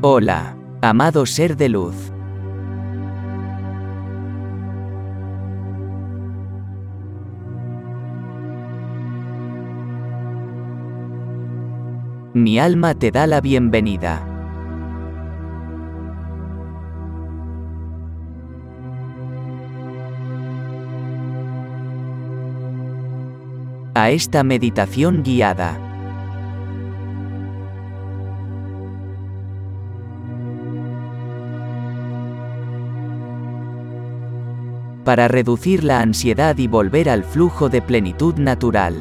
Hola, amado ser de luz. Mi alma te da la bienvenida. A esta meditación guiada. Para reducir la ansiedad y volver al flujo de plenitud natural.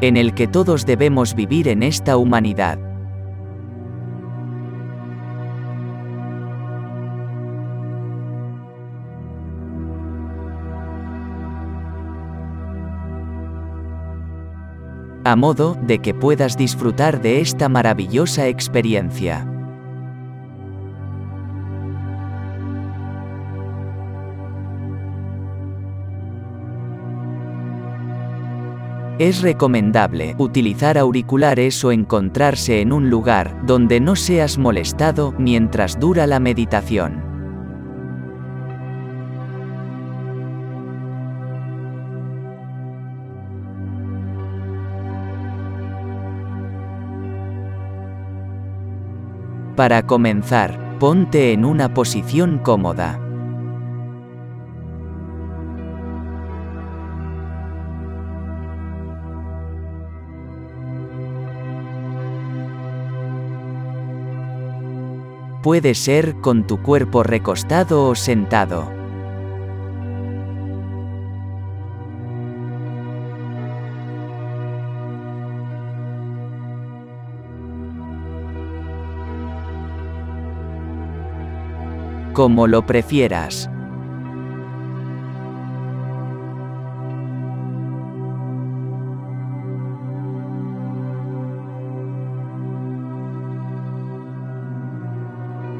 en el que todos debemos vivir en esta humanidad. A modo de que puedas disfrutar de esta maravillosa experiencia. Es recomendable utilizar auriculares o encontrarse en un lugar donde no seas molestado mientras dura la meditación. Para comenzar, ponte en una posición cómoda. Puede ser con tu cuerpo recostado o sentado. Como lo prefieras.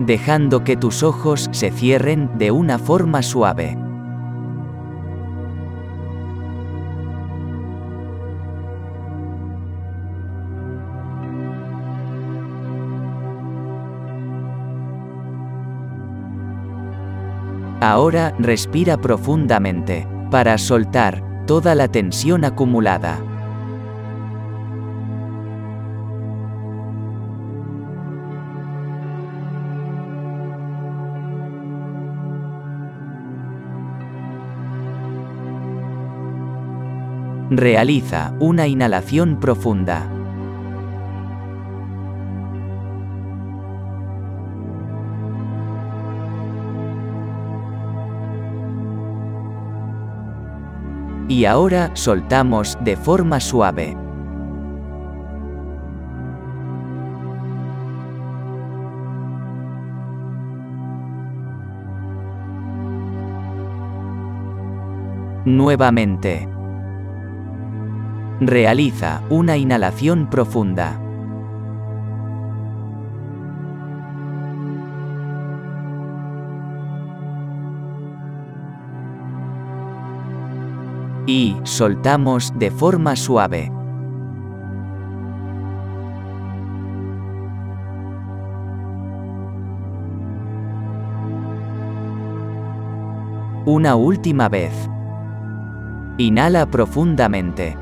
dejando que tus ojos se cierren de una forma suave. Ahora respira profundamente, para soltar toda la tensión acumulada. Realiza una inhalación profunda. Y ahora soltamos de forma suave. Nuevamente. Realiza una inhalación profunda. Y soltamos de forma suave. Una última vez. Inhala profundamente.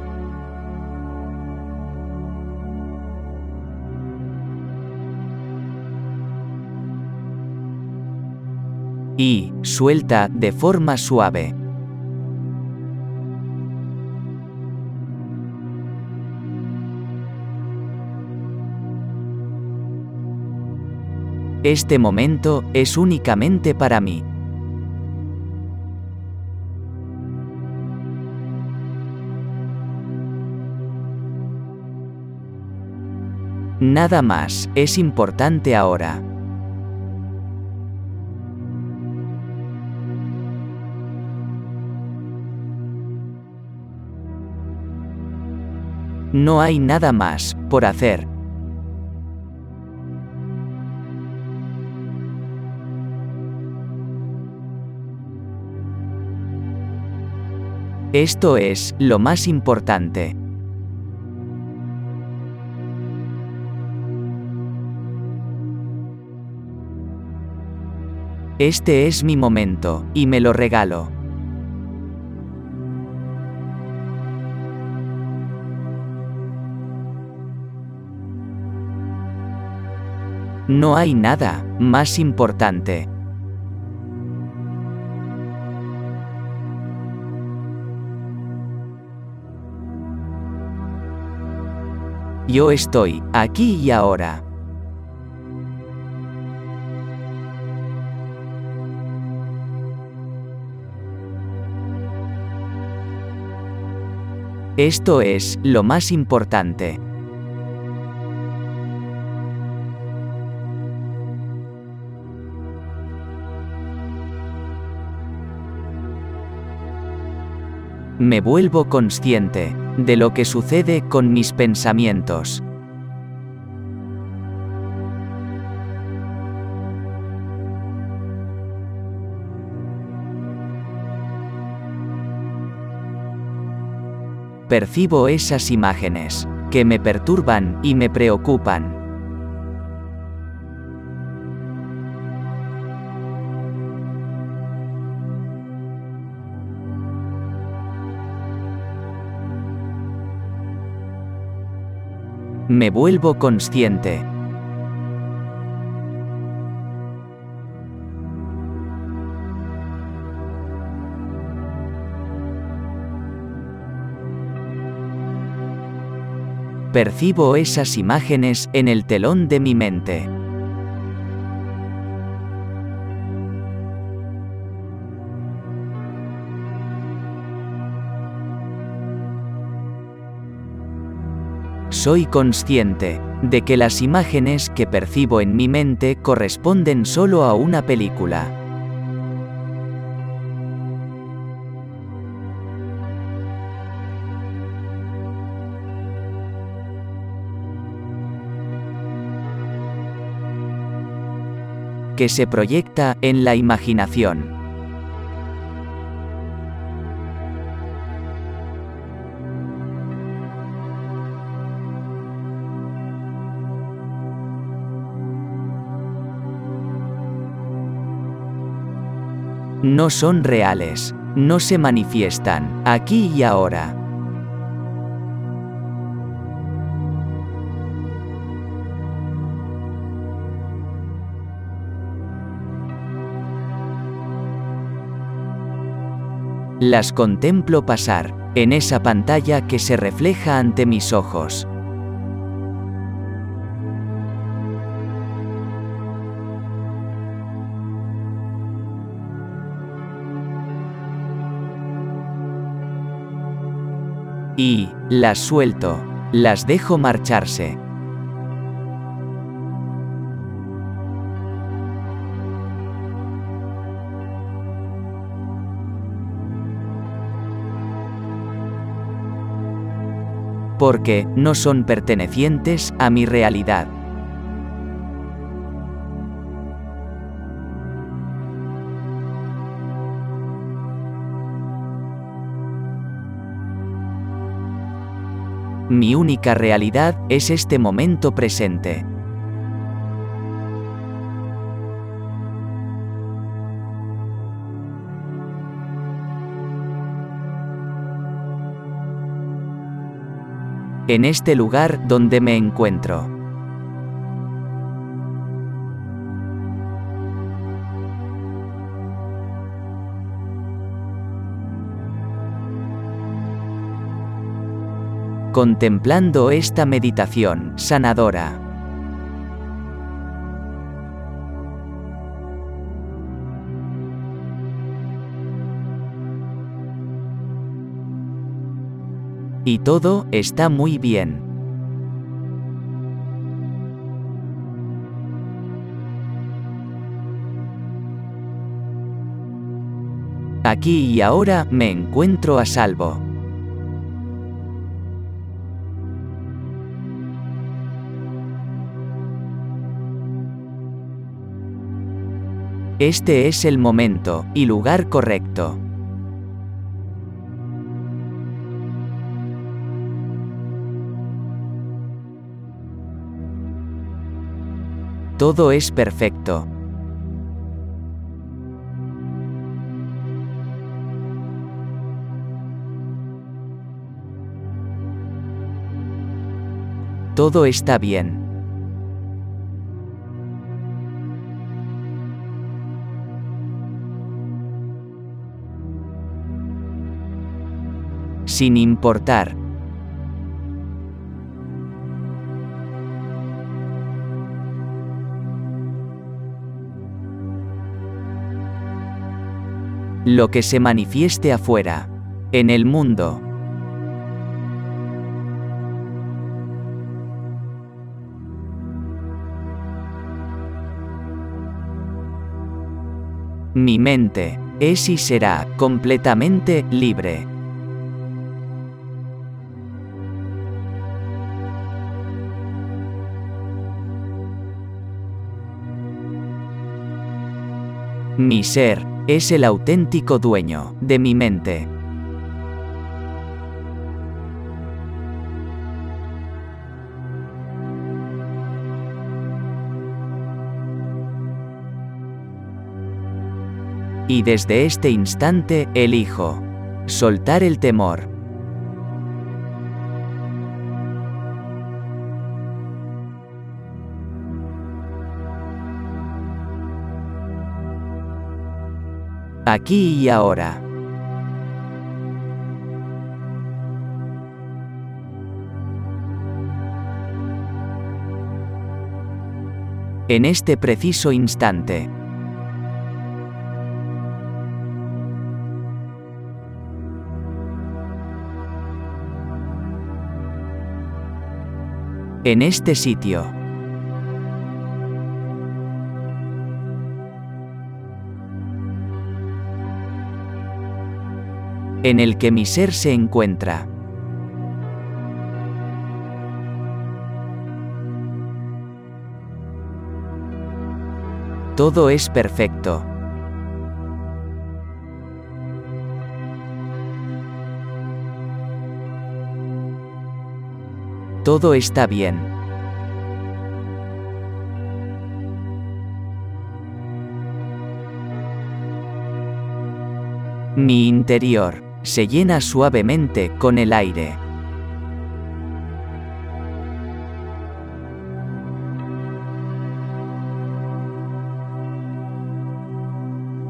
y suelta de forma suave. Este momento es únicamente para mí. Nada más es importante ahora. No hay nada más por hacer. Esto es lo más importante. Este es mi momento, y me lo regalo. No hay nada más importante. Yo estoy aquí y ahora. Esto es lo más importante. Me vuelvo consciente de lo que sucede con mis pensamientos. Percibo esas imágenes, que me perturban y me preocupan. Me vuelvo consciente. Percibo esas imágenes en el telón de mi mente. Soy consciente de que las imágenes que percibo en mi mente corresponden solo a una película. que se proyecta en la imaginación. No son reales, no se manifiestan, aquí y ahora. Las contemplo pasar, en esa pantalla que se refleja ante mis ojos. Y, las suelto, las dejo marcharse. porque no son pertenecientes a mi realidad. Mi única realidad es este momento presente. en este lugar donde me encuentro. Contemplando esta meditación sanadora. Y todo está muy bien. Aquí y ahora me encuentro a salvo. Este es el momento y lugar correcto. Todo es perfecto. Todo está bien. Sin importar. Lo que se manifieste afuera. En el mundo. Mi mente es y será completamente libre. Mi ser es el auténtico dueño de mi mente. Y desde este instante elijo soltar el temor. Aquí y ahora. En este preciso instante. En este sitio. En el que mi ser se encuentra. Todo es perfecto. Todo está bien. Mi interior se llena suavemente con el aire.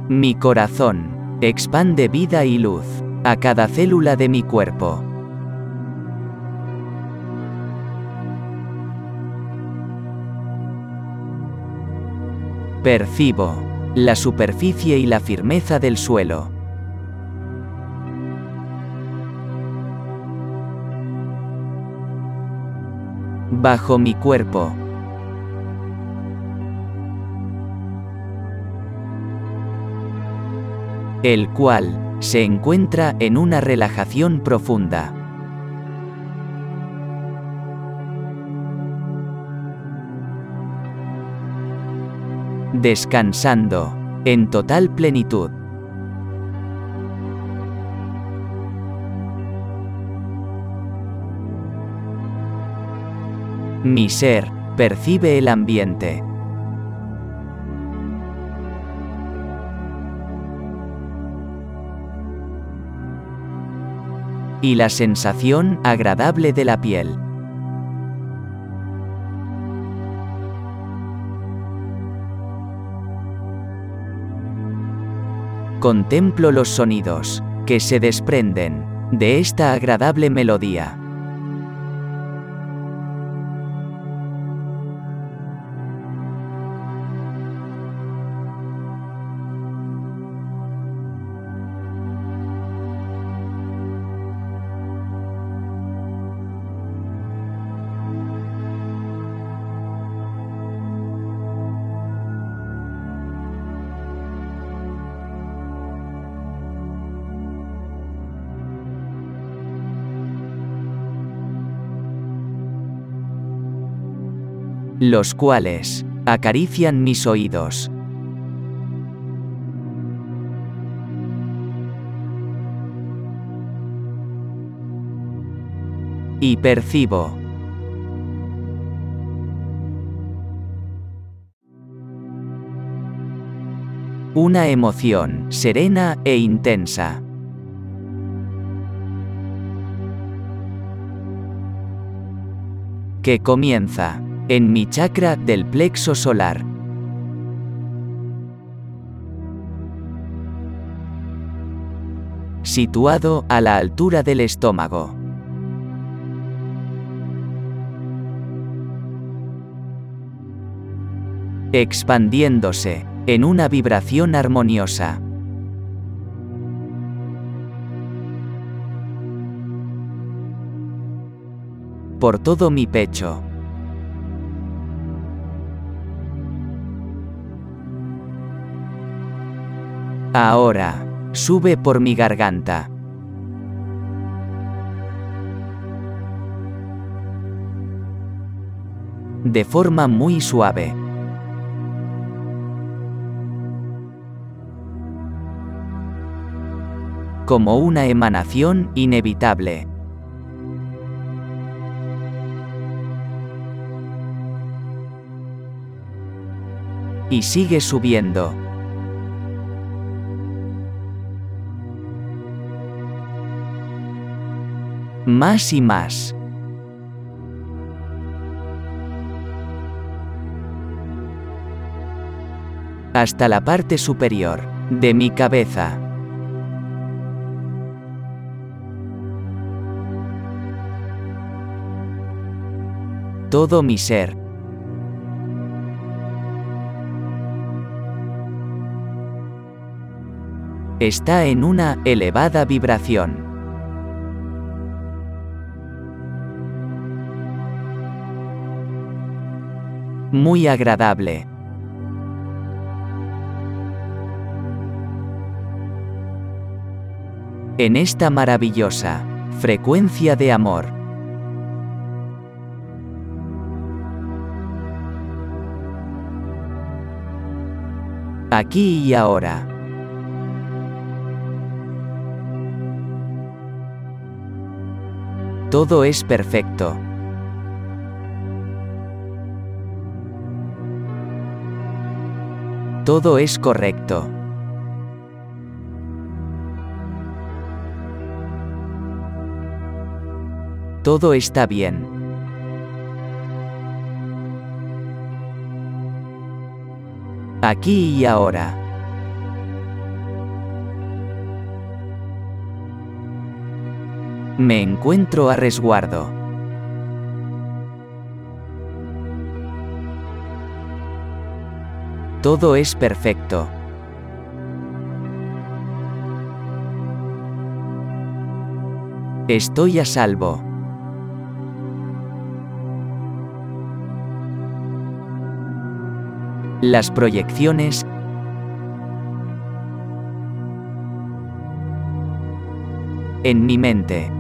Mi corazón expande vida y luz a cada célula de mi cuerpo. Percibo la superficie y la firmeza del suelo. Bajo mi cuerpo. El cual se encuentra en una relajación profunda. descansando, en total plenitud. Mi ser percibe el ambiente. Y la sensación agradable de la piel. Contemplo los sonidos que se desprenden de esta agradable melodía. Los cuales acarician mis oídos. Y percibo Una emoción serena e intensa. Que comienza en mi chakra del plexo solar. Situado a la altura del estómago. Expandiéndose en una vibración armoniosa. Por todo mi pecho. Ahora, sube por mi garganta. De forma muy suave. como una emanación inevitable. Y sigue subiendo. Más y más. Hasta la parte superior de mi cabeza. todo mi ser. Está en una elevada vibración. Muy agradable. En esta maravillosa frecuencia de amor. Aquí y ahora. Todo es perfecto. Todo es correcto. Todo está bien. Aquí y ahora. Me encuentro a resguardo. Todo es perfecto. Estoy a salvo. Las proyecciones en mi mente.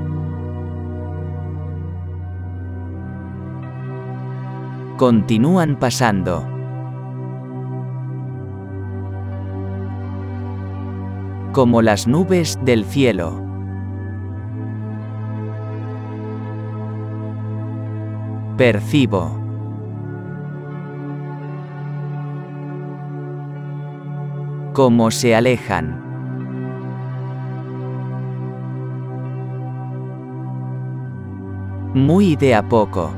Continúan pasando. Como las nubes del cielo. Percibo. cómo se alejan. Muy de a poco.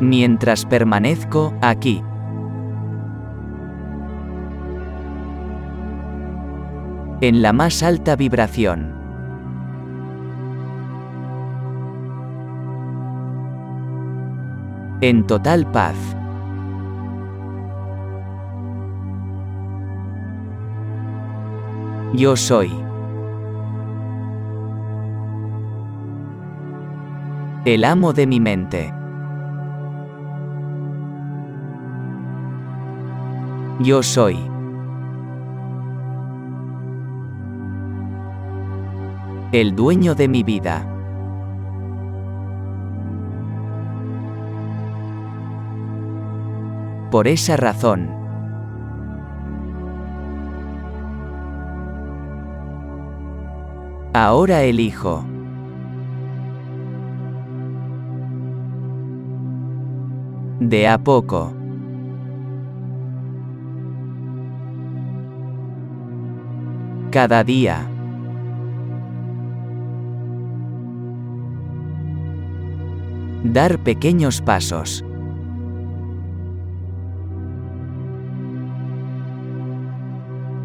Mientras permanezco aquí. En la más alta vibración. En total paz. Yo soy. El amo de mi mente. Yo soy. El dueño de mi vida. Por esa razón. Ahora elijo. De a poco. Cada día. Dar pequeños pasos.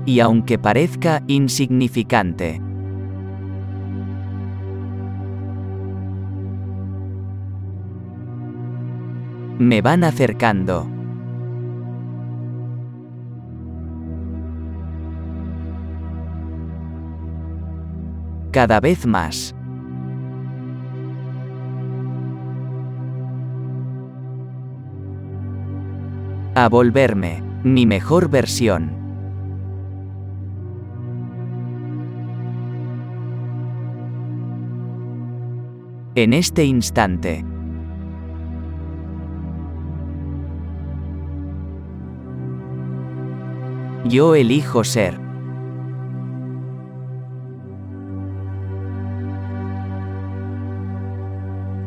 Y aunque parezca insignificante. Me van acercando. Cada vez más. A volverme, mi mejor versión. En este instante. Yo elijo ser.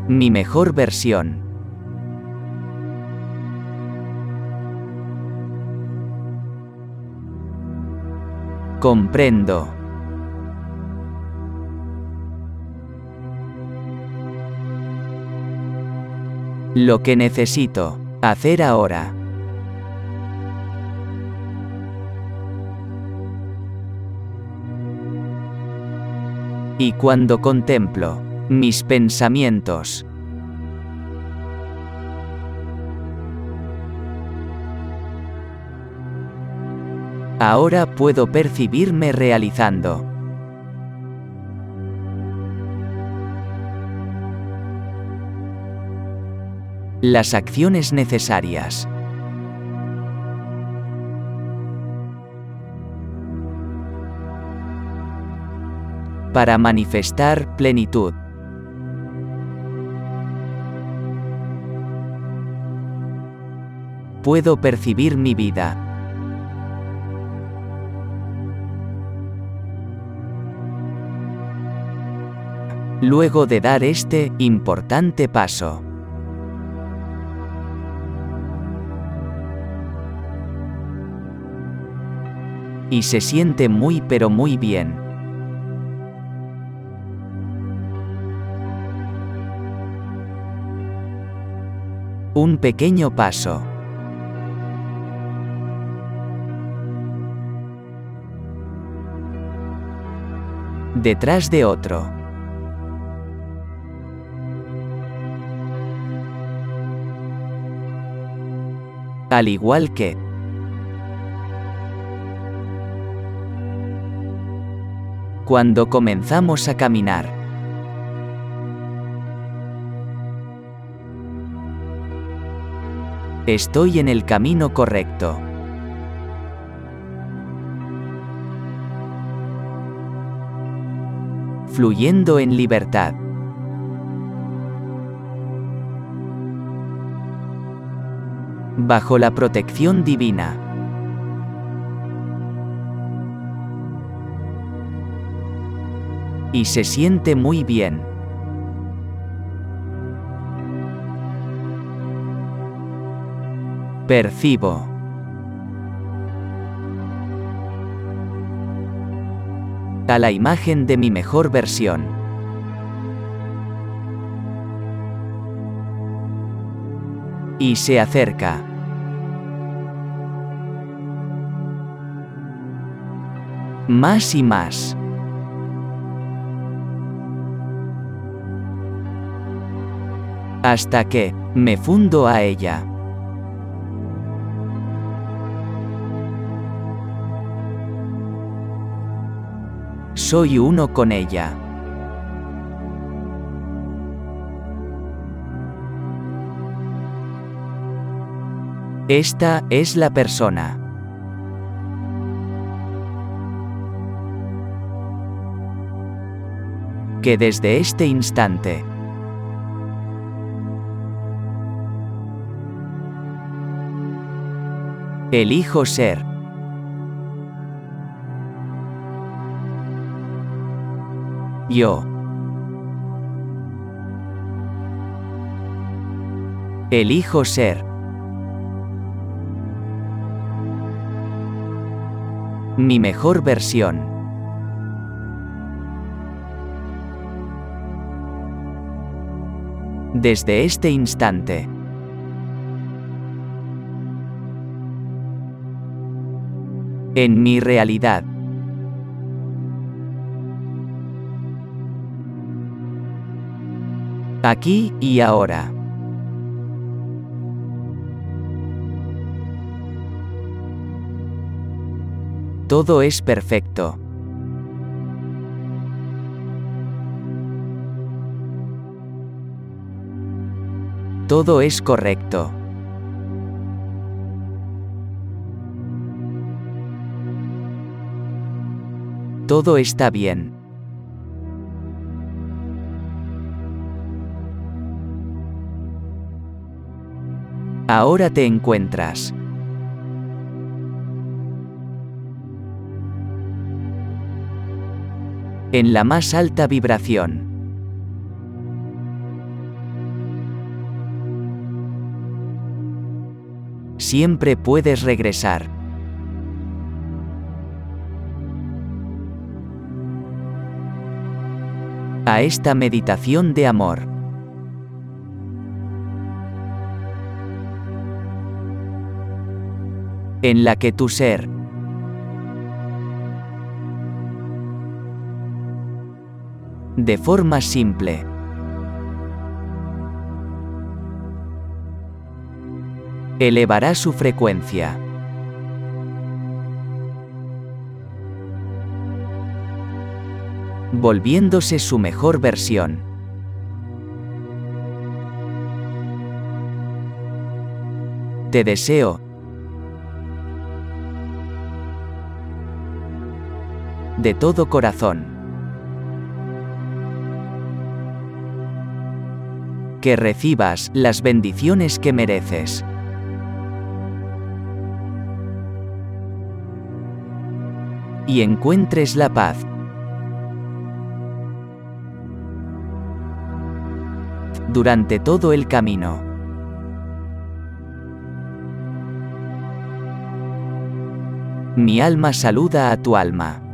Mi mejor versión. Comprendo. Lo que necesito hacer ahora. Y cuando contemplo mis pensamientos, ahora puedo percibirme realizando. Las acciones necesarias. Para manifestar plenitud. Puedo percibir mi vida. Luego de dar este importante paso. Y se siente muy pero muy bien. Un pequeño paso. Detrás de otro. Al igual que, cuando comenzamos a caminar. Estoy en el camino correcto. Fluyendo en libertad. Bajo la protección divina. Y se siente muy bien. Percibo. A la imagen de mi mejor versión. Y se acerca. Más y más. hasta que me fundo a ella. Soy uno con ella. Esta es la persona. Que desde este instante Elijo ser. vio. Elijo ser. Mi mejor versión. Desde este instante. En mi realidad. Aquí y ahora. Todo es perfecto. Todo es correcto. Todo está bien. Ahora te encuentras. En la más alta vibración. Siempre puedes regresar. A esta meditación de amor. En la que tu ser, de forma simple. Elevará su frecuencia. Volviéndose su mejor versión. Te deseo. De todo corazón. que recibas las bendiciones que mereces. Y encuentres la paz. Durante todo el camino. Mi alma saluda a tu alma.